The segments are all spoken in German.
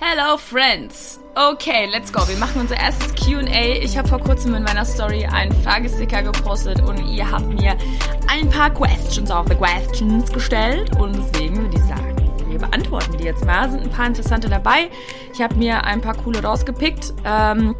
Hello Friends! Okay, let's go. Wir machen unser erstes QA. Ich habe vor kurzem in meiner Story einen Fragesticker gepostet und ihr habt mir ein paar Questions auf the Questions gestellt und deswegen würde ich sagen, wir beantworten die jetzt mal. Sind ein paar interessante dabei. Ich habe mir ein paar coole rausgepickt. Ähm,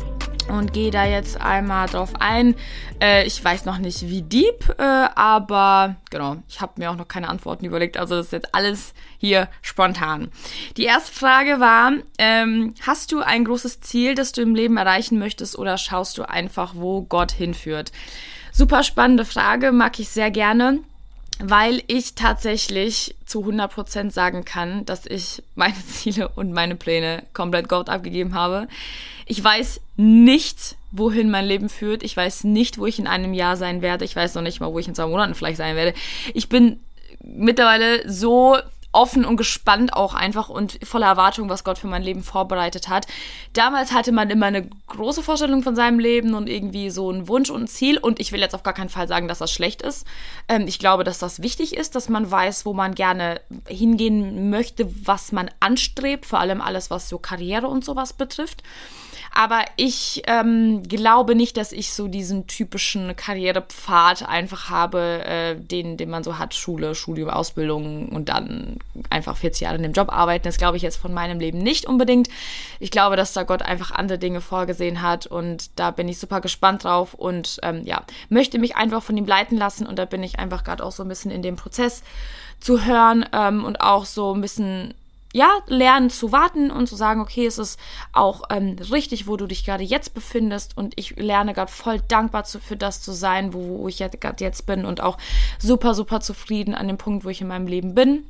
und gehe da jetzt einmal drauf ein. Äh, ich weiß noch nicht, wie deep, äh, aber genau, ich habe mir auch noch keine Antworten überlegt. Also das ist jetzt alles hier spontan. Die erste Frage war, ähm, hast du ein großes Ziel, das du im Leben erreichen möchtest oder schaust du einfach, wo Gott hinführt? Super spannende Frage, mag ich sehr gerne weil ich tatsächlich zu 100% sagen kann, dass ich meine Ziele und meine Pläne komplett Gott abgegeben habe. Ich weiß nicht, wohin mein Leben führt. Ich weiß nicht, wo ich in einem Jahr sein werde. Ich weiß noch nicht mal, wo ich in zwei Monaten vielleicht sein werde. Ich bin mittlerweile so offen und gespannt auch einfach und voller Erwartung, was Gott für mein Leben vorbereitet hat. Damals hatte man immer eine große Vorstellung von seinem Leben und irgendwie so einen Wunsch und ein Ziel. Und ich will jetzt auf gar keinen Fall sagen, dass das schlecht ist. Ähm, ich glaube, dass das wichtig ist, dass man weiß, wo man gerne hingehen möchte, was man anstrebt, vor allem alles, was so Karriere und sowas betrifft. Aber ich ähm, glaube nicht, dass ich so diesen typischen Karrierepfad einfach habe, äh, den, den man so hat, Schule, Studium, Ausbildung und dann einfach 40 Jahre in dem Job arbeiten. Das glaube ich jetzt von meinem Leben nicht unbedingt. Ich glaube, dass da Gott einfach andere Dinge vorgesehen hat und da bin ich super gespannt drauf und ähm, ja, möchte mich einfach von ihm leiten lassen und da bin ich einfach gerade auch so ein bisschen in dem Prozess zu hören ähm, und auch so ein bisschen ja, lernen zu warten und zu sagen, okay, es ist auch ähm, richtig, wo du dich gerade jetzt befindest und ich lerne gerade voll dankbar zu, für das zu sein, wo, wo ich gerade jetzt bin und auch super, super zufrieden an dem Punkt, wo ich in meinem Leben bin.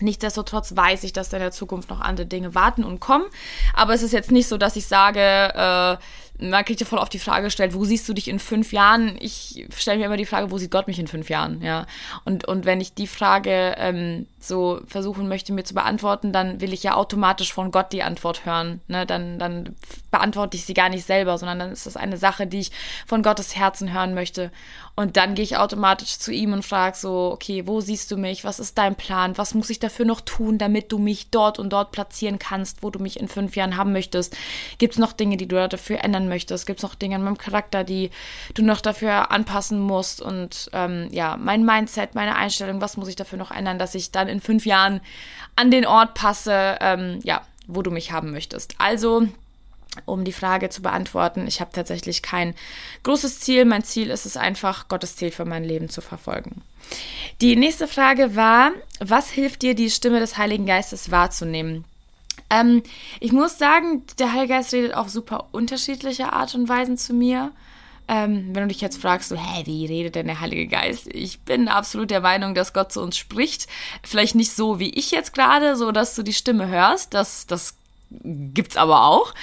Nichtsdestotrotz weiß ich, dass da in der Zukunft noch andere Dinge warten und kommen. Aber es ist jetzt nicht so, dass ich sage, äh, man kriegt ja voll auf die Frage gestellt, wo siehst du dich in fünf Jahren? Ich stelle mir immer die Frage, wo sieht Gott mich in fünf Jahren? Ja. Und, und wenn ich die Frage ähm, so versuchen möchte, mir zu beantworten, dann will ich ja automatisch von Gott die Antwort hören. Ne? Dann, dann beantworte ich sie gar nicht selber, sondern dann ist das eine Sache, die ich von Gottes Herzen hören möchte. Und dann gehe ich automatisch zu ihm und frage so, okay, wo siehst du mich? Was ist dein Plan? Was muss ich dafür noch tun, damit du mich dort und dort platzieren kannst, wo du mich in fünf Jahren haben möchtest? Gibt es noch Dinge, die du dafür ändern möchtest? Gibt es noch Dinge an meinem Charakter, die du noch dafür anpassen musst? Und ähm, ja, mein Mindset, meine Einstellung, was muss ich dafür noch ändern, dass ich dann in fünf Jahren an den Ort passe, ähm, ja, wo du mich haben möchtest. Also, um die Frage zu beantworten, ich habe tatsächlich kein großes Ziel. Mein Ziel ist es einfach, Gottes Ziel für mein Leben zu verfolgen. Die nächste Frage war, was hilft dir, die Stimme des Heiligen Geistes wahrzunehmen? Ähm, ich muss sagen, der Heilige Geist redet auf super unterschiedliche Art und Weisen zu mir. Ähm, wenn du dich jetzt fragst, so, hä, wie redet denn der Heilige Geist? Ich bin absolut der Meinung, dass Gott zu uns spricht. Vielleicht nicht so wie ich jetzt gerade, so dass du die Stimme hörst. Das, das gibt's aber auch.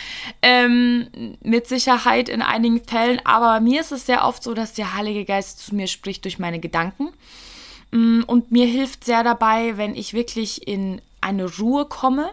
Ähm, mit Sicherheit in einigen Fällen. Aber mir ist es sehr oft so, dass der Heilige Geist zu mir spricht durch meine Gedanken. Mm, und mir hilft sehr dabei, wenn ich wirklich in eine Ruhe komme,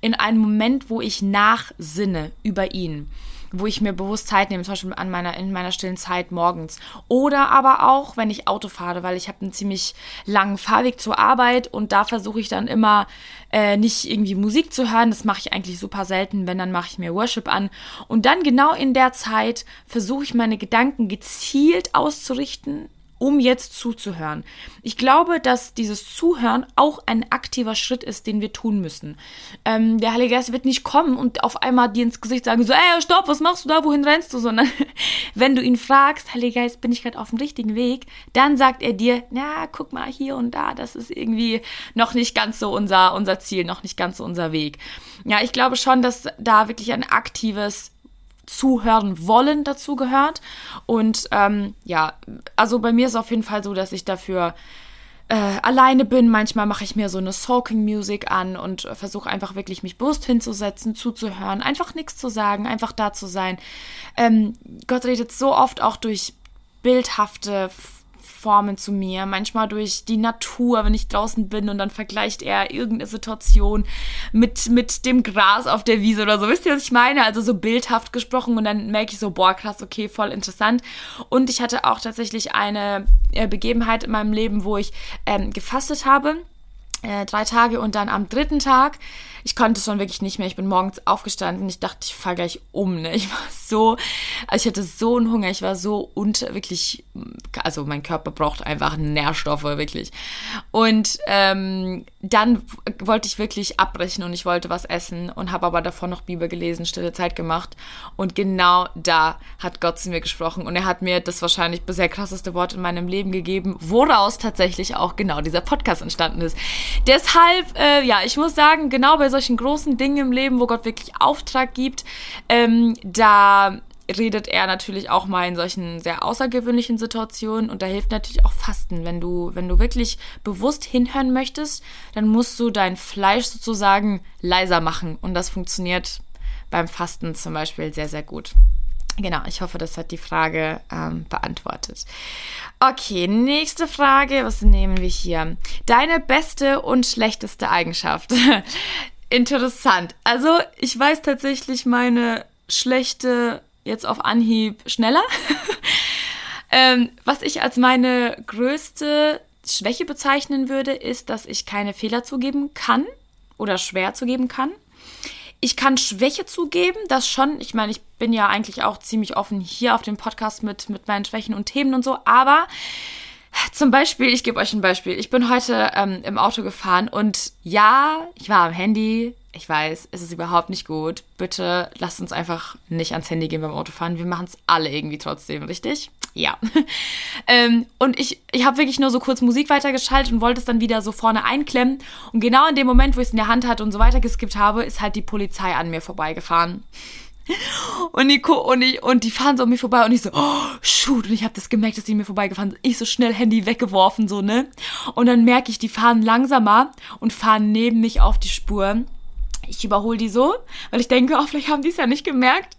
in einen Moment, wo ich nachsinne über ihn wo ich mir bewusst Zeit nehme, zum Beispiel an meiner, in meiner stillen Zeit morgens. Oder aber auch, wenn ich Auto fahre, weil ich habe einen ziemlich langen Fahrweg zur Arbeit und da versuche ich dann immer äh, nicht irgendwie Musik zu hören. Das mache ich eigentlich super selten. Wenn, dann mache ich mir Worship an. Und dann genau in der Zeit versuche ich meine Gedanken gezielt auszurichten um jetzt zuzuhören. Ich glaube, dass dieses Zuhören auch ein aktiver Schritt ist, den wir tun müssen. Ähm, der Heilige Geist wird nicht kommen und auf einmal dir ins Gesicht sagen, so, ey, stopp, was machst du da, wohin rennst du? Sondern wenn du ihn fragst, Heiliger Geist, bin ich gerade auf dem richtigen Weg, dann sagt er dir, na, guck mal hier und da, das ist irgendwie noch nicht ganz so unser, unser Ziel, noch nicht ganz so unser Weg. Ja, ich glaube schon, dass da wirklich ein aktives zuhören wollen dazu gehört. Und ähm, ja, also bei mir ist auf jeden Fall so, dass ich dafür äh, alleine bin. Manchmal mache ich mir so eine Soaking Music an und versuche einfach wirklich mich bewusst hinzusetzen, zuzuhören, einfach nichts zu sagen, einfach da zu sein. Ähm, Gott redet so oft auch durch bildhafte Formen zu mir, manchmal durch die Natur, wenn ich draußen bin und dann vergleicht er irgendeine Situation mit, mit dem Gras auf der Wiese oder so. Wisst ihr, was ich meine? Also so bildhaft gesprochen und dann merke ich so, boah, krass, okay, voll interessant. Und ich hatte auch tatsächlich eine äh, Begebenheit in meinem Leben, wo ich ähm, gefastet habe Äh, drei Tage und dann am dritten Tag ich konnte schon wirklich nicht mehr. Ich bin morgens aufgestanden. Ich dachte, ich falle gleich um. Ne? Ich war so, also ich hatte so einen Hunger. Ich war so unter, wirklich, also mein Körper braucht einfach Nährstoffe, wirklich. Und ähm, dann wollte ich wirklich abbrechen und ich wollte was essen und habe aber davor noch Bibel gelesen, stille Zeit gemacht. Und genau da hat Gott zu mir gesprochen und er hat mir das wahrscheinlich bisher krasseste Wort in meinem Leben gegeben, woraus tatsächlich auch genau dieser Podcast entstanden ist. Deshalb, äh, ja, ich muss sagen, genau bei solchen großen Dingen im Leben, wo Gott wirklich Auftrag gibt, ähm, da redet er natürlich auch mal in solchen sehr außergewöhnlichen Situationen und da hilft natürlich auch Fasten. Wenn du, wenn du wirklich bewusst hinhören möchtest, dann musst du dein Fleisch sozusagen leiser machen und das funktioniert beim Fasten zum Beispiel sehr, sehr gut. Genau, ich hoffe, das hat die Frage ähm, beantwortet. Okay, nächste Frage. Was nehmen wir hier? Deine beste und schlechteste Eigenschaft. Interessant. Also, ich weiß tatsächlich meine schlechte jetzt auf Anhieb schneller. ähm, was ich als meine größte Schwäche bezeichnen würde, ist, dass ich keine Fehler zugeben kann oder schwer zugeben kann. Ich kann Schwäche zugeben, das schon. Ich meine, ich bin ja eigentlich auch ziemlich offen hier auf dem Podcast mit, mit meinen Schwächen und Themen und so, aber zum Beispiel, ich gebe euch ein Beispiel. Ich bin heute ähm, im Auto gefahren und ja, ich war am Handy. Ich weiß, es ist überhaupt nicht gut. Bitte lasst uns einfach nicht ans Handy gehen beim Autofahren. Wir machen es alle irgendwie trotzdem, richtig? Ja. ähm, und ich, ich habe wirklich nur so kurz Musik weitergeschaltet und wollte es dann wieder so vorne einklemmen. Und genau in dem Moment, wo ich es in der Hand hatte und so weiter geskippt habe, ist halt die Polizei an mir vorbeigefahren. Und die, und, ich, und die fahren so an mir vorbei und ich so, oh, shoot. Und ich habe das gemerkt, dass die mir vorbeigefahren sind. Ich so schnell Handy weggeworfen, so, ne? Und dann merke ich, die fahren langsamer und fahren neben mich auf die Spur. Ich überhole die so, weil ich denke, oh, vielleicht haben die es ja nicht gemerkt.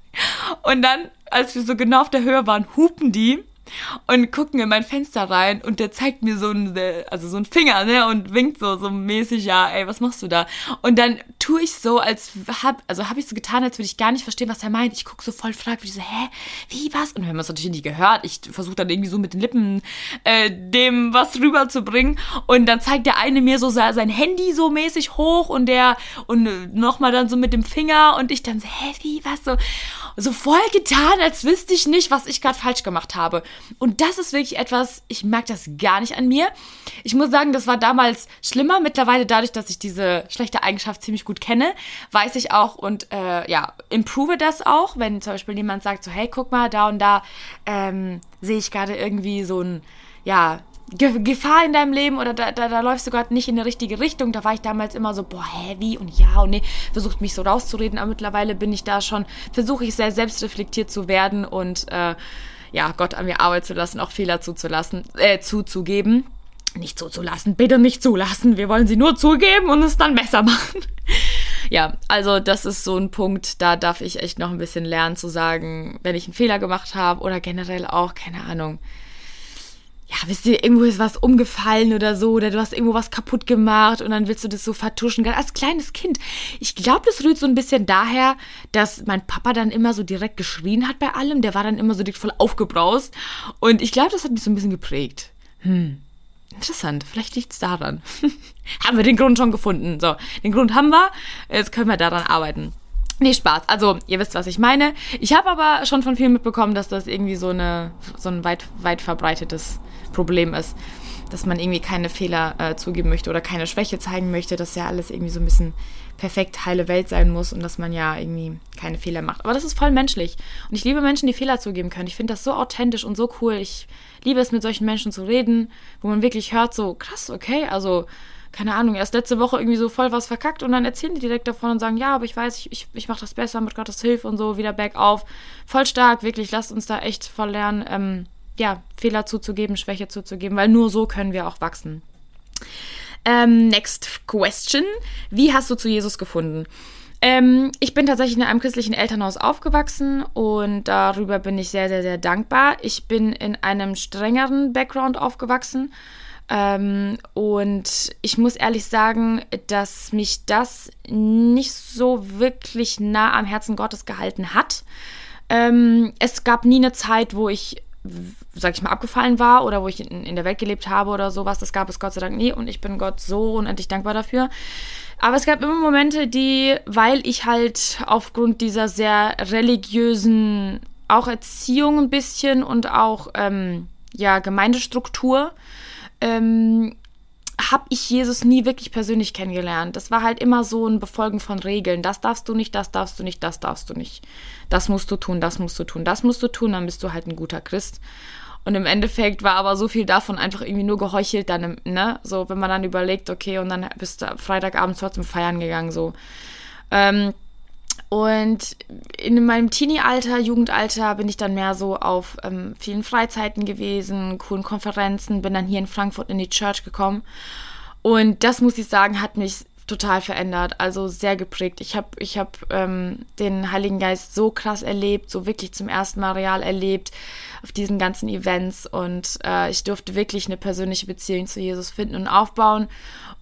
Und dann, als wir so genau auf der Höhe waren, hupen die und gucken in mein Fenster rein und der zeigt mir so ein, also so ein Finger, ne, und winkt so, so mäßig, ja, ey, was machst du da? Und dann tue ich so, als hab, also habe ich so getan, als würde ich gar nicht verstehen, was er meint. Ich gucke so voll fragwürdig, so, hä, wie, was? Und wir haben es natürlich nicht gehört. Ich versuche dann irgendwie so mit den Lippen äh, dem was rüberzubringen und dann zeigt der eine mir so sein Handy so mäßig hoch und der, und äh, nochmal dann so mit dem Finger und ich dann so, hä, wie, was, so so voll getan, als wüsste ich nicht, was ich gerade falsch gemacht habe. Und das ist wirklich etwas, ich merke das gar nicht an mir. Ich muss sagen, das war damals schlimmer. Mittlerweile, dadurch, dass ich diese schlechte Eigenschaft ziemlich gut kenne, weiß ich auch und äh, ja, improve das auch, wenn zum Beispiel jemand sagt, so, hey, guck mal, da und da ähm, sehe ich gerade irgendwie so ein, ja, Gefahr in deinem Leben oder da, da, da läufst du gerade nicht in die richtige Richtung. Da war ich damals immer so, boah, wie und ja und nee, versucht mich so rauszureden, aber mittlerweile bin ich da schon, versuche ich sehr selbstreflektiert zu werden und äh, ja, Gott an mir arbeiten zu lassen, auch Fehler zuzulassen, äh, zuzugeben. Nicht zuzulassen, bitte nicht zulassen. Wir wollen sie nur zugeben und es dann besser machen. ja, also das ist so ein Punkt, da darf ich echt noch ein bisschen lernen zu sagen, wenn ich einen Fehler gemacht habe oder generell auch, keine Ahnung, ja, wisst ihr, irgendwo ist was umgefallen oder so, oder du hast irgendwo was kaputt gemacht und dann willst du das so vertuschen. Als kleines Kind. Ich glaube, das rührt so ein bisschen daher, dass mein Papa dann immer so direkt geschrien hat bei allem. Der war dann immer so direkt voll aufgebraust. Und ich glaube, das hat mich so ein bisschen geprägt. Hm. Interessant, vielleicht liegt es daran. haben wir den Grund schon gefunden. So, den Grund haben wir, jetzt können wir daran arbeiten. Nee, Spaß. Also, ihr wisst, was ich meine. Ich habe aber schon von vielen mitbekommen, dass das irgendwie so, eine, so ein weit, weit verbreitetes Problem ist, dass man irgendwie keine Fehler äh, zugeben möchte oder keine Schwäche zeigen möchte, dass ja alles irgendwie so ein bisschen perfekt heile Welt sein muss und dass man ja irgendwie keine Fehler macht. Aber das ist voll menschlich. Und ich liebe Menschen, die Fehler zugeben können. Ich finde das so authentisch und so cool. Ich liebe es, mit solchen Menschen zu reden, wo man wirklich hört, so krass, okay, also keine Ahnung, erst letzte Woche irgendwie so voll was verkackt und dann erzählen die direkt davon und sagen, ja, aber ich weiß, ich, ich, ich mache das besser mit Gottes Hilfe und so, wieder bergauf. Voll stark, wirklich, lasst uns da echt voll lernen, ähm, ja, Fehler zuzugeben, Schwäche zuzugeben, weil nur so können wir auch wachsen. Ähm, next question. Wie hast du zu Jesus gefunden? Ähm, ich bin tatsächlich in einem christlichen Elternhaus aufgewachsen und darüber bin ich sehr, sehr, sehr dankbar. Ich bin in einem strengeren Background aufgewachsen ähm, und ich muss ehrlich sagen, dass mich das nicht so wirklich nah am Herzen Gottes gehalten hat. Ähm, es gab nie eine Zeit, wo ich sag ich mal, abgefallen war oder wo ich in, in der Welt gelebt habe oder sowas. Das gab es Gott sei Dank nie und ich bin Gott so unendlich dankbar dafür. Aber es gab immer Momente, die, weil ich halt aufgrund dieser sehr religiösen auch Erziehung ein bisschen und auch ähm, ja Gemeindestruktur ähm, habe ich Jesus nie wirklich persönlich kennengelernt. Das war halt immer so ein Befolgen von Regeln. Das darfst du nicht, das darfst du nicht, das darfst du nicht. Das musst du tun, das musst du tun, das musst du tun, dann bist du halt ein guter Christ. Und im Endeffekt war aber so viel davon einfach irgendwie nur geheuchelt dann, ne? So, wenn man dann überlegt, okay, und dann bist du Freitagabend trotzdem feiern gegangen, so. Ähm, und in meinem Teenie-Alter, Jugendalter bin ich dann mehr so auf ähm, vielen Freizeiten gewesen, coolen Konferenzen, bin dann hier in Frankfurt in die Church gekommen. Und das muss ich sagen, hat mich total verändert, also sehr geprägt. Ich habe ich hab, ähm, den Heiligen Geist so krass erlebt, so wirklich zum ersten Mal real erlebt auf diesen ganzen Events und äh, ich durfte wirklich eine persönliche Beziehung zu Jesus finden und aufbauen.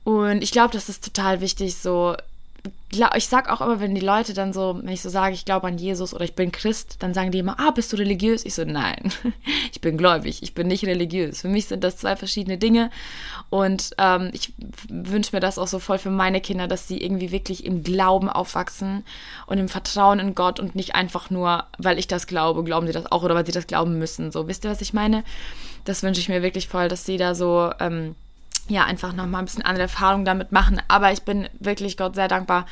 Und ich glaube, das ist total wichtig, so ich sag auch immer, wenn die Leute dann so, wenn ich so sage, ich glaube an Jesus oder ich bin Christ, dann sagen die immer, ah, bist du religiös? Ich so, nein, ich bin gläubig, ich bin nicht religiös. Für mich sind das zwei verschiedene Dinge und ähm, ich wünsche mir das auch so voll für meine Kinder, dass sie irgendwie wirklich im Glauben aufwachsen und im Vertrauen in Gott und nicht einfach nur, weil ich das glaube, glauben sie das auch oder weil sie das glauben müssen. So, wisst ihr, was ich meine? Das wünsche ich mir wirklich voll, dass sie da so ähm, ja, einfach nochmal ein bisschen andere Erfahrungen damit machen. Aber ich bin wirklich Gott sehr dankbar,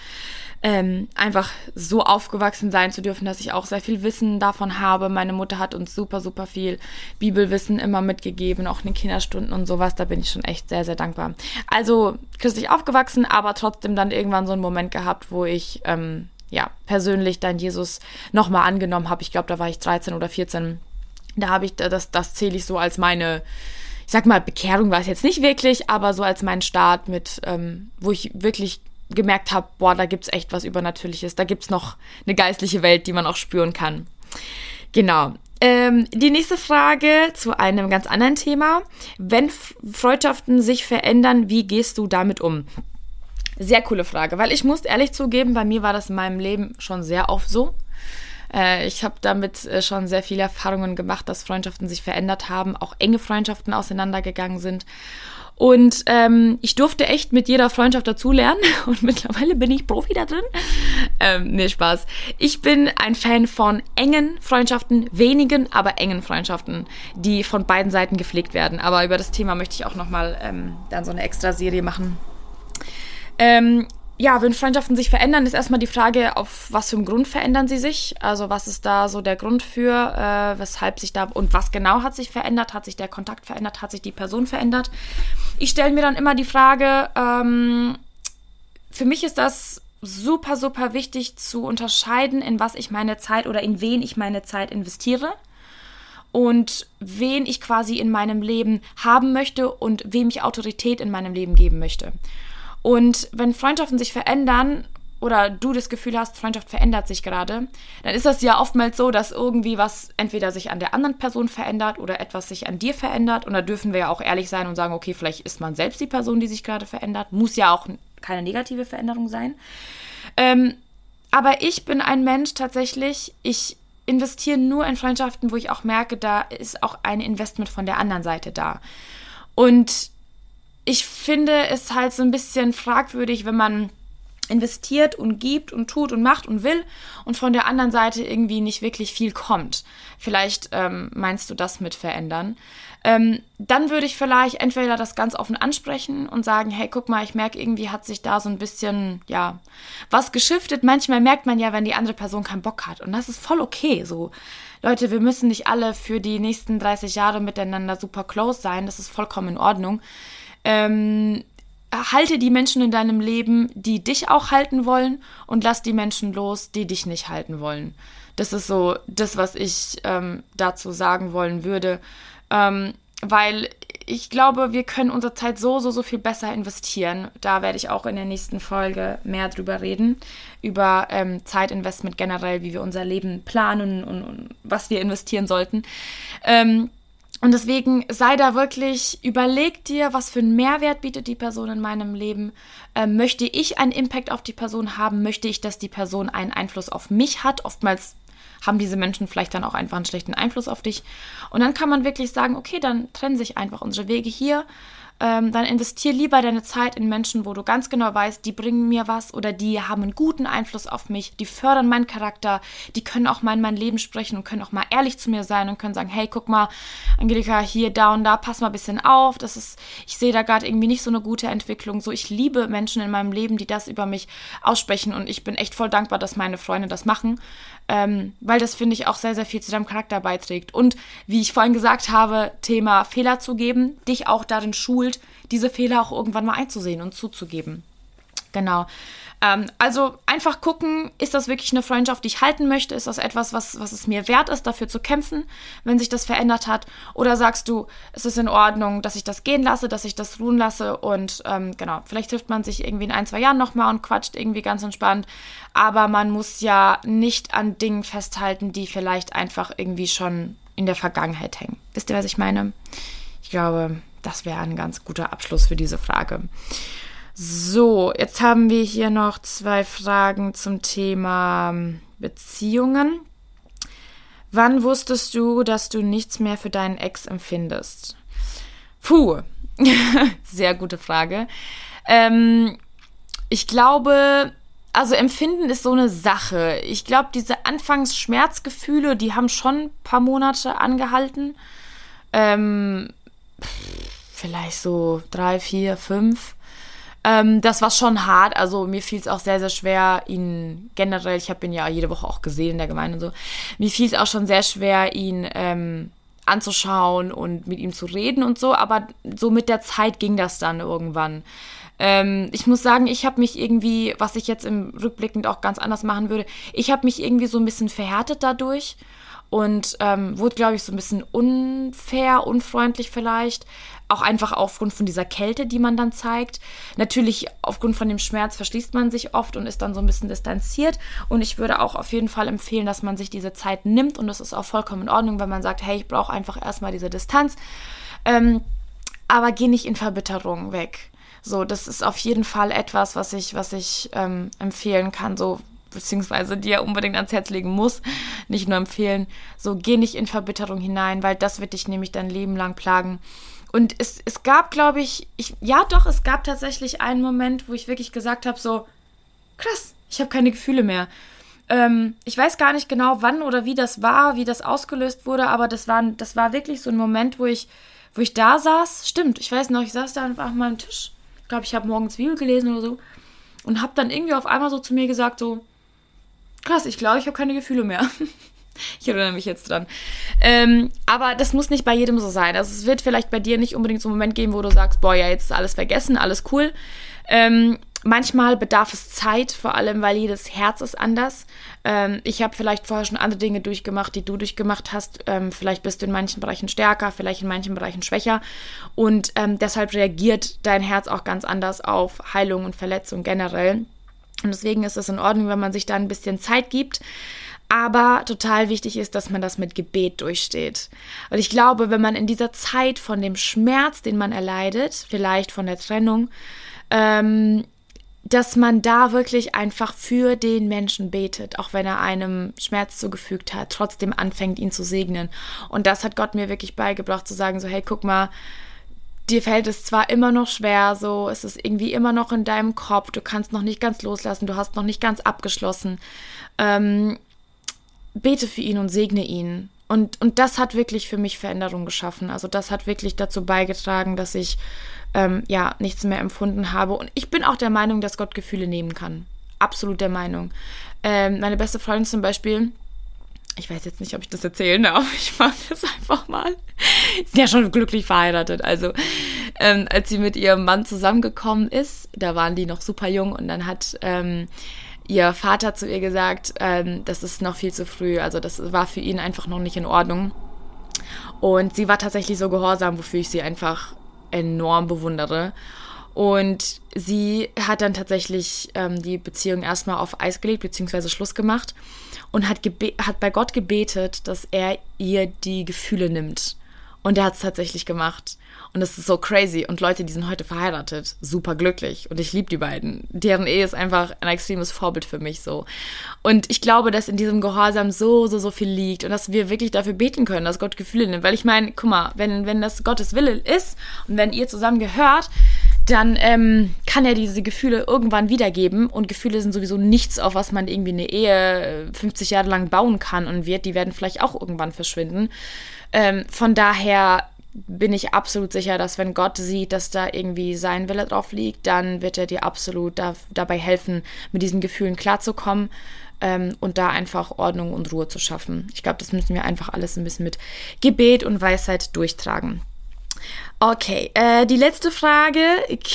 ähm, einfach so aufgewachsen sein zu dürfen, dass ich auch sehr viel Wissen davon habe. Meine Mutter hat uns super, super viel Bibelwissen immer mitgegeben, auch in den Kinderstunden und sowas. Da bin ich schon echt sehr, sehr dankbar. Also christlich aufgewachsen, aber trotzdem dann irgendwann so einen Moment gehabt, wo ich, ähm, ja, persönlich dann Jesus nochmal angenommen habe. Ich glaube, da war ich 13 oder 14. Da habe ich, das, das zähle ich so als meine, sag mal, Bekehrung war es jetzt nicht wirklich, aber so als mein Start mit, ähm, wo ich wirklich gemerkt habe, boah, da gibt's echt was Übernatürliches, da gibt's noch eine geistliche Welt, die man auch spüren kann. Genau. Ähm, die nächste Frage zu einem ganz anderen Thema. Wenn Freundschaften sich verändern, wie gehst du damit um? Sehr coole Frage, weil ich muss ehrlich zugeben, bei mir war das in meinem Leben schon sehr oft so. Äh, ich habe damit äh, schon sehr viele Erfahrungen gemacht, dass Freundschaften sich verändert haben, auch enge Freundschaften auseinandergegangen sind. Und ähm, ich durfte echt mit jeder Freundschaft dazulernen und mittlerweile bin ich Profi da drin. Ähm, nee, Spaß. Ich bin ein Fan von engen Freundschaften, wenigen, aber engen Freundschaften, die von beiden Seiten gepflegt werden. Aber über das Thema möchte ich auch nochmal ähm, dann so eine extra Serie machen. Ähm, ja, wenn Freundschaften sich verändern, ist erstmal die Frage, auf was für einen Grund verändern sie sich? Also was ist da so der Grund für, äh, weshalb sich da und was genau hat sich verändert? Hat sich der Kontakt verändert? Hat sich die Person verändert? Ich stelle mir dann immer die Frage, ähm, für mich ist das super, super wichtig zu unterscheiden, in was ich meine Zeit oder in wen ich meine Zeit investiere und wen ich quasi in meinem Leben haben möchte und wem ich Autorität in meinem Leben geben möchte. Und wenn Freundschaften sich verändern oder du das Gefühl hast, Freundschaft verändert sich gerade, dann ist das ja oftmals so, dass irgendwie was entweder sich an der anderen Person verändert oder etwas sich an dir verändert. Und da dürfen wir ja auch ehrlich sein und sagen, okay, vielleicht ist man selbst die Person, die sich gerade verändert. Muss ja auch keine negative Veränderung sein. Ähm, aber ich bin ein Mensch tatsächlich, ich investiere nur in Freundschaften, wo ich auch merke, da ist auch ein Investment von der anderen Seite da. Und ich finde es halt so ein bisschen fragwürdig, wenn man investiert und gibt und tut und macht und will und von der anderen Seite irgendwie nicht wirklich viel kommt. Vielleicht ähm, meinst du das mit verändern. Ähm, dann würde ich vielleicht entweder das ganz offen ansprechen und sagen, hey, guck mal, ich merke, irgendwie hat sich da so ein bisschen, ja, was geschiftet. Manchmal merkt man ja, wenn die andere Person keinen Bock hat. Und das ist voll okay. So, Leute, wir müssen nicht alle für die nächsten 30 Jahre miteinander super close sein. Das ist vollkommen in Ordnung. Ähm, halte die Menschen in deinem Leben, die dich auch halten wollen und lass die Menschen los, die dich nicht halten wollen. Das ist so das, was ich ähm, dazu sagen wollen würde. Ähm, weil ich glaube, wir können unsere Zeit so, so, so viel besser investieren. Da werde ich auch in der nächsten Folge mehr drüber reden. Über ähm, Zeitinvestment generell, wie wir unser Leben planen und, und was wir investieren sollten. Ähm, und deswegen sei da wirklich, überleg dir, was für einen Mehrwert bietet die Person in meinem Leben. Ähm, möchte ich einen Impact auf die Person haben? Möchte ich, dass die Person einen Einfluss auf mich hat? Oftmals haben diese Menschen vielleicht dann auch einfach einen schlechten Einfluss auf dich. Und dann kann man wirklich sagen, okay, dann trennen sich einfach unsere Wege hier ähm, dann investier lieber deine Zeit in Menschen, wo du ganz genau weißt, die bringen mir was oder die haben einen guten Einfluss auf mich, die fördern meinen Charakter, die können auch mal in mein Leben sprechen und können auch mal ehrlich zu mir sein und können sagen, hey, guck mal, Angelika, hier, da und da, pass mal ein bisschen auf, das ist, ich sehe da gerade irgendwie nicht so eine gute Entwicklung. So, ich liebe Menschen in meinem Leben, die das über mich aussprechen und ich bin echt voll dankbar, dass meine Freunde das machen, ähm, weil das finde ich auch sehr, sehr viel zu deinem Charakter beiträgt. Und wie ich vorhin gesagt habe, Thema Fehler zu geben, dich auch darin schult, diese Fehler auch irgendwann mal einzusehen und zuzugeben. Genau. Ähm, also einfach gucken, ist das wirklich eine Freundschaft, die ich halten möchte? Ist das etwas, was, was es mir wert ist, dafür zu kämpfen, wenn sich das verändert hat? Oder sagst du, es ist in Ordnung, dass ich das gehen lasse, dass ich das ruhen lasse und ähm, genau, vielleicht trifft man sich irgendwie in ein, zwei Jahren nochmal und quatscht irgendwie ganz entspannt. Aber man muss ja nicht an Dingen festhalten, die vielleicht einfach irgendwie schon in der Vergangenheit hängen. Wisst ihr, was ich meine? Ich glaube, das wäre ein ganz guter Abschluss für diese Frage. So, jetzt haben wir hier noch zwei Fragen zum Thema ähm, Beziehungen. Wann wusstest du, dass du nichts mehr für deinen Ex empfindest? Puh, sehr gute Frage. Ähm, ich glaube, also empfinden ist so eine Sache. Ich glaube, diese Anfangsschmerzgefühle, die haben schon ein paar Monate angehalten. Ähm, vielleicht so drei, vier, fünf. Ähm, das war schon hart. Also mir fiel es auch sehr, sehr schwer, ihn generell, ich habe ihn ja jede Woche auch gesehen in der Gemeinde und so, mir fiel es auch schon sehr schwer, ihn ähm, anzuschauen und mit ihm zu reden und so. Aber so mit der Zeit ging das dann irgendwann. Ähm, ich muss sagen, ich habe mich irgendwie, was ich jetzt im Rückblickend auch ganz anders machen würde, ich habe mich irgendwie so ein bisschen verhärtet dadurch und ähm, wurde, glaube ich, so ein bisschen unfair, unfreundlich vielleicht. Auch einfach aufgrund von dieser Kälte, die man dann zeigt. Natürlich aufgrund von dem Schmerz verschließt man sich oft und ist dann so ein bisschen distanziert. Und ich würde auch auf jeden Fall empfehlen, dass man sich diese Zeit nimmt. Und das ist auch vollkommen in Ordnung, wenn man sagt, hey, ich brauche einfach erstmal diese Distanz. Ähm, aber geh nicht in Verbitterung weg. So, das ist auf jeden Fall etwas, was ich, was ich ähm, empfehlen kann. So, beziehungsweise dir unbedingt ans Herz legen muss, nicht nur empfehlen, so geh nicht in Verbitterung hinein, weil das wird dich nämlich dein Leben lang plagen. Und es, es gab, glaube ich, ich, ja doch, es gab tatsächlich einen Moment, wo ich wirklich gesagt habe, so, krass, ich habe keine Gefühle mehr. Ähm, ich weiß gar nicht genau, wann oder wie das war, wie das ausgelöst wurde, aber das war, das war wirklich so ein Moment, wo ich, wo ich da saß. Stimmt, ich weiß noch, ich saß da einfach an meinem Tisch. Ich glaube, ich habe morgens Bibel gelesen oder so. Und habe dann irgendwie auf einmal so zu mir gesagt, so, krass, ich glaube, ich habe keine Gefühle mehr. ich erinnere mich jetzt dran. Ähm, aber das muss nicht bei jedem so sein. Also es wird vielleicht bei dir nicht unbedingt so einen Moment geben, wo du sagst, boah, ja, jetzt ist alles vergessen, alles cool. Ähm, manchmal bedarf es Zeit, vor allem weil jedes Herz ist anders. Ähm, ich habe vielleicht vorher schon andere Dinge durchgemacht, die du durchgemacht hast. Ähm, vielleicht bist du in manchen Bereichen stärker, vielleicht in manchen Bereichen schwächer. Und ähm, deshalb reagiert dein Herz auch ganz anders auf Heilung und Verletzung generell. Und deswegen ist es in Ordnung, wenn man sich da ein bisschen Zeit gibt. Aber total wichtig ist, dass man das mit Gebet durchsteht. Und ich glaube, wenn man in dieser Zeit von dem Schmerz, den man erleidet, vielleicht von der Trennung, ähm, dass man da wirklich einfach für den Menschen betet, auch wenn er einem Schmerz zugefügt hat, trotzdem anfängt, ihn zu segnen. Und das hat Gott mir wirklich beigebracht, zu sagen, so, hey, guck mal, dir fällt es zwar immer noch schwer, so es ist irgendwie immer noch in deinem Kopf, du kannst noch nicht ganz loslassen, du hast noch nicht ganz abgeschlossen. Ähm, bete für ihn und segne ihn. Und, und das hat wirklich für mich Veränderung geschaffen. Also das hat wirklich dazu beigetragen, dass ich ähm, ja nichts mehr empfunden habe. Und ich bin auch der Meinung, dass Gott Gefühle nehmen kann. Absolut der Meinung. Ähm, meine beste Freundin zum Beispiel, ich weiß jetzt nicht, ob ich das erzählen darf. Ich mache es einfach mal. Sie ist ja schon glücklich verheiratet. Also, ähm, als sie mit ihrem Mann zusammengekommen ist, da waren die noch super jung und dann hat ähm, ihr Vater zu ihr gesagt, ähm, das ist noch viel zu früh. Also, das war für ihn einfach noch nicht in Ordnung. Und sie war tatsächlich so gehorsam, wofür ich sie einfach enorm bewundere. Und sie hat dann tatsächlich ähm, die Beziehung erstmal auf Eis gelegt, beziehungsweise Schluss gemacht und hat, hat bei Gott gebetet, dass er ihr die Gefühle nimmt. Und der hat es tatsächlich gemacht. Und das ist so crazy. Und Leute, die sind heute verheiratet, super glücklich. Und ich liebe die beiden. Deren Ehe ist einfach ein extremes Vorbild für mich so. Und ich glaube, dass in diesem Gehorsam so, so, so viel liegt und dass wir wirklich dafür beten können, dass Gott Gefühle nimmt. Weil ich meine, guck mal, wenn, wenn das Gottes Wille ist und wenn ihr zusammen gehört, dann ähm, kann er diese Gefühle irgendwann wiedergeben. Und Gefühle sind sowieso nichts, auf was man irgendwie eine Ehe 50 Jahre lang bauen kann und wird. Die werden vielleicht auch irgendwann verschwinden. Ähm, von daher bin ich absolut sicher, dass wenn Gott sieht, dass da irgendwie sein Wille drauf liegt, dann wird er dir absolut da, dabei helfen, mit diesen Gefühlen klarzukommen ähm, und da einfach Ordnung und Ruhe zu schaffen. Ich glaube, das müssen wir einfach alles ein bisschen mit Gebet und Weisheit durchtragen. Okay, äh, die letzte Frage.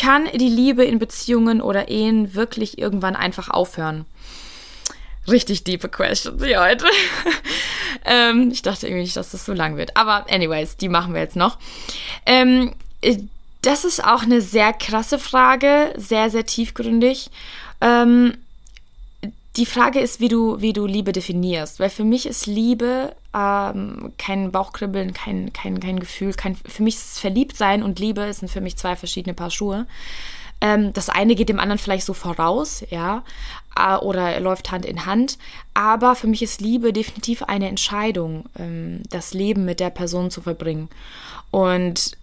Kann die Liebe in Beziehungen oder Ehen wirklich irgendwann einfach aufhören? Richtig diepe Questions hier heute. ähm, ich dachte irgendwie nicht, dass das so lang wird. Aber anyways, die machen wir jetzt noch. Ähm, äh, das ist auch eine sehr krasse Frage, sehr, sehr tiefgründig. Ähm, die Frage ist, wie du, wie du Liebe definierst. Weil für mich ist Liebe ähm, kein Bauchkribbeln, kein, kein, kein Gefühl. Kein, für mich ist Verliebtsein und Liebe sind für mich zwei verschiedene Paar Schuhe. Ähm, das eine geht dem anderen vielleicht so voraus, ja, oder läuft Hand in Hand. Aber für mich ist Liebe definitiv eine Entscheidung, ähm, das Leben mit der Person zu verbringen. Und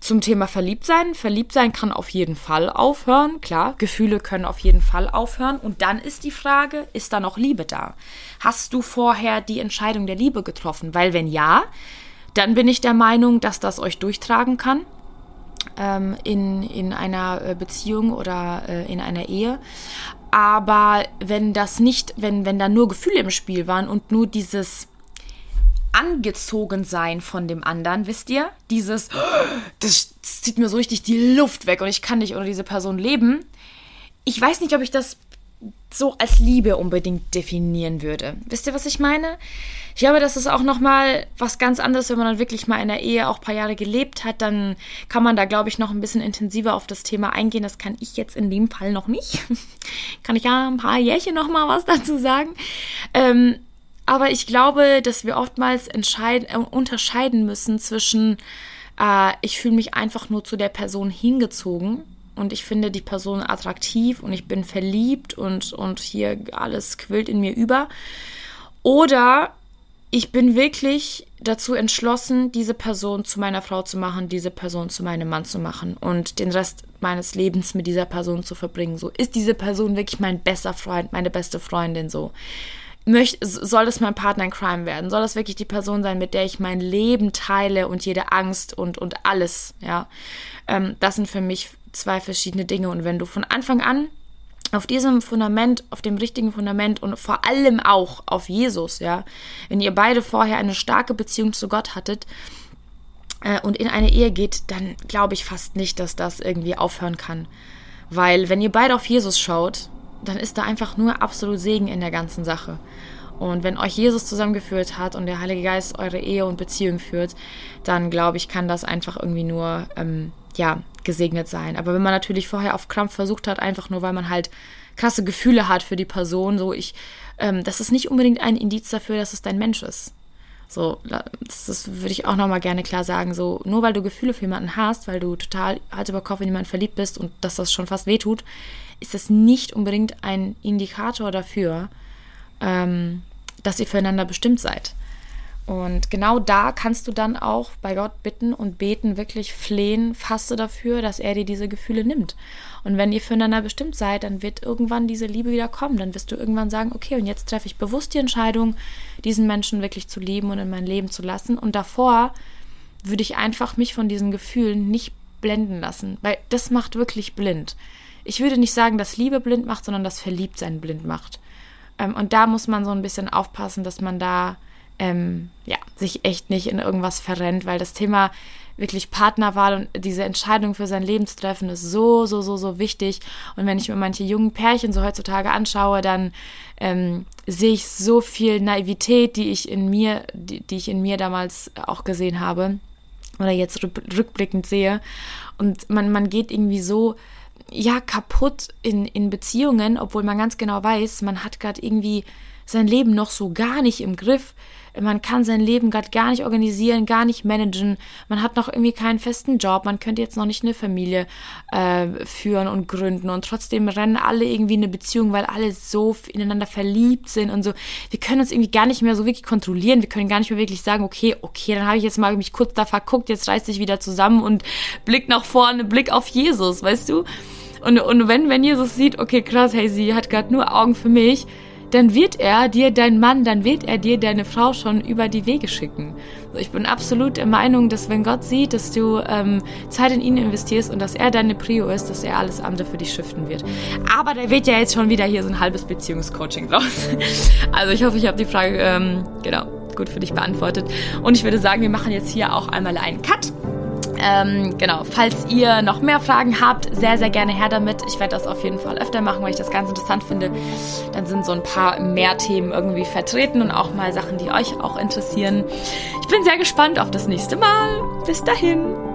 zum Thema Verliebtsein. Verliebtsein kann auf jeden Fall aufhören. Klar, Gefühle können auf jeden Fall aufhören. Und dann ist die Frage, ist da noch Liebe da? Hast du vorher die Entscheidung der Liebe getroffen? Weil wenn ja, dann bin ich der Meinung, dass das euch durchtragen kann ähm, in, in einer äh, Beziehung oder äh, in einer Ehe. Aber wenn das nicht, wenn, wenn da nur Gefühle im Spiel waren und nur dieses angezogen sein von dem anderen, wisst ihr? Dieses, das zieht mir so richtig die Luft weg und ich kann nicht ohne diese Person leben. Ich weiß nicht, ob ich das so als Liebe unbedingt definieren würde. Wisst ihr, was ich meine? Ich glaube, das ist auch nochmal was ganz anderes, wenn man dann wirklich mal in der Ehe auch ein paar Jahre gelebt hat, dann kann man da, glaube ich, noch ein bisschen intensiver auf das Thema eingehen. Das kann ich jetzt in dem Fall noch nicht. kann ich ja ein paar Jährchen nochmal was dazu sagen. Ähm, aber ich glaube, dass wir oftmals äh, unterscheiden müssen zwischen, äh, ich fühle mich einfach nur zu der Person hingezogen und ich finde die Person attraktiv und ich bin verliebt und, und hier alles quillt in mir über. Oder ich bin wirklich dazu entschlossen, diese Person zu meiner Frau zu machen, diese Person zu meinem Mann zu machen und den Rest meines Lebens mit dieser Person zu verbringen. So ist diese Person wirklich mein bester Freund, meine beste Freundin so. Möcht, soll das mein Partner in Crime werden? Soll das wirklich die Person sein, mit der ich mein Leben teile und jede Angst und, und alles, ja? Ähm, das sind für mich zwei verschiedene Dinge. Und wenn du von Anfang an auf diesem Fundament, auf dem richtigen Fundament und vor allem auch auf Jesus, ja, wenn ihr beide vorher eine starke Beziehung zu Gott hattet äh, und in eine Ehe geht, dann glaube ich fast nicht, dass das irgendwie aufhören kann. Weil wenn ihr beide auf Jesus schaut, dann ist da einfach nur absolut Segen in der ganzen Sache. Und wenn euch Jesus zusammengeführt hat und der Heilige Geist eure Ehe und Beziehung führt, dann glaube ich, kann das einfach irgendwie nur ähm, ja, gesegnet sein. Aber wenn man natürlich vorher auf Krampf versucht hat, einfach nur weil man halt krasse Gefühle hat für die Person, so ich, ähm, das ist nicht unbedingt ein Indiz dafür, dass es dein Mensch ist. So, das, das würde ich auch nochmal gerne klar sagen. So, nur weil du Gefühle für jemanden hast, weil du total Hals über Kopf in jemanden verliebt bist und dass das schon fast wehtut, ist das nicht unbedingt ein Indikator dafür, ähm, dass ihr füreinander bestimmt seid. Und genau da kannst du dann auch bei Gott bitten und beten, wirklich flehen, faste dafür, dass er dir diese Gefühle nimmt. Und wenn ihr füreinander bestimmt seid, dann wird irgendwann diese Liebe wieder kommen. Dann wirst du irgendwann sagen, okay, und jetzt treffe ich bewusst die Entscheidung, diesen Menschen wirklich zu lieben und in mein Leben zu lassen. Und davor würde ich einfach mich von diesen Gefühlen nicht blenden lassen, weil das macht wirklich blind. Ich würde nicht sagen, dass Liebe blind macht, sondern dass Verliebtsein blind macht. Ähm, und da muss man so ein bisschen aufpassen, dass man da ähm, ja, sich echt nicht in irgendwas verrennt, weil das Thema wirklich Partnerwahl und diese Entscheidung für sein Leben zu treffen ist so, so, so, so wichtig. Und wenn ich mir manche jungen Pärchen so heutzutage anschaue, dann ähm, sehe ich so viel Naivität, die ich in mir, die, die ich in mir damals auch gesehen habe oder jetzt rückblickend sehe. Und man, man geht irgendwie so ja kaputt in, in Beziehungen, obwohl man ganz genau weiß, man hat gerade irgendwie sein Leben noch so gar nicht im Griff. Man kann sein Leben gerade gar nicht organisieren, gar nicht managen. Man hat noch irgendwie keinen festen Job. Man könnte jetzt noch nicht eine Familie äh, führen und gründen. Und trotzdem rennen alle irgendwie in eine Beziehung, weil alle so ineinander verliebt sind und so. Wir können uns irgendwie gar nicht mehr so wirklich kontrollieren. Wir können gar nicht mehr wirklich sagen, okay, okay, dann habe ich jetzt mal mich kurz da verguckt, jetzt reißt sich wieder zusammen und Blick nach vorne, Blick auf Jesus, weißt du? Und, und wenn, wenn Jesus sieht, okay, krass, hey, sie hat gerade nur Augen für mich, dann wird er dir, dein Mann, dann wird er dir deine Frau schon über die Wege schicken. Ich bin absolut der Meinung, dass wenn Gott sieht, dass du ähm, Zeit in ihn investierst und dass er deine Prio ist, dass er alles andere für dich shiften wird. Aber da wird ja jetzt schon wieder hier so ein halbes Beziehungscoaching draus. Also ich hoffe, ich habe die Frage ähm, genau gut für dich beantwortet. Und ich würde sagen, wir machen jetzt hier auch einmal einen Cut. Ähm, genau, falls ihr noch mehr Fragen habt, sehr, sehr gerne her damit. Ich werde das auf jeden Fall öfter machen, weil ich das ganz interessant finde. Dann sind so ein paar mehr Themen irgendwie vertreten und auch mal Sachen, die euch auch interessieren. Ich bin sehr gespannt auf das nächste Mal. Bis dahin.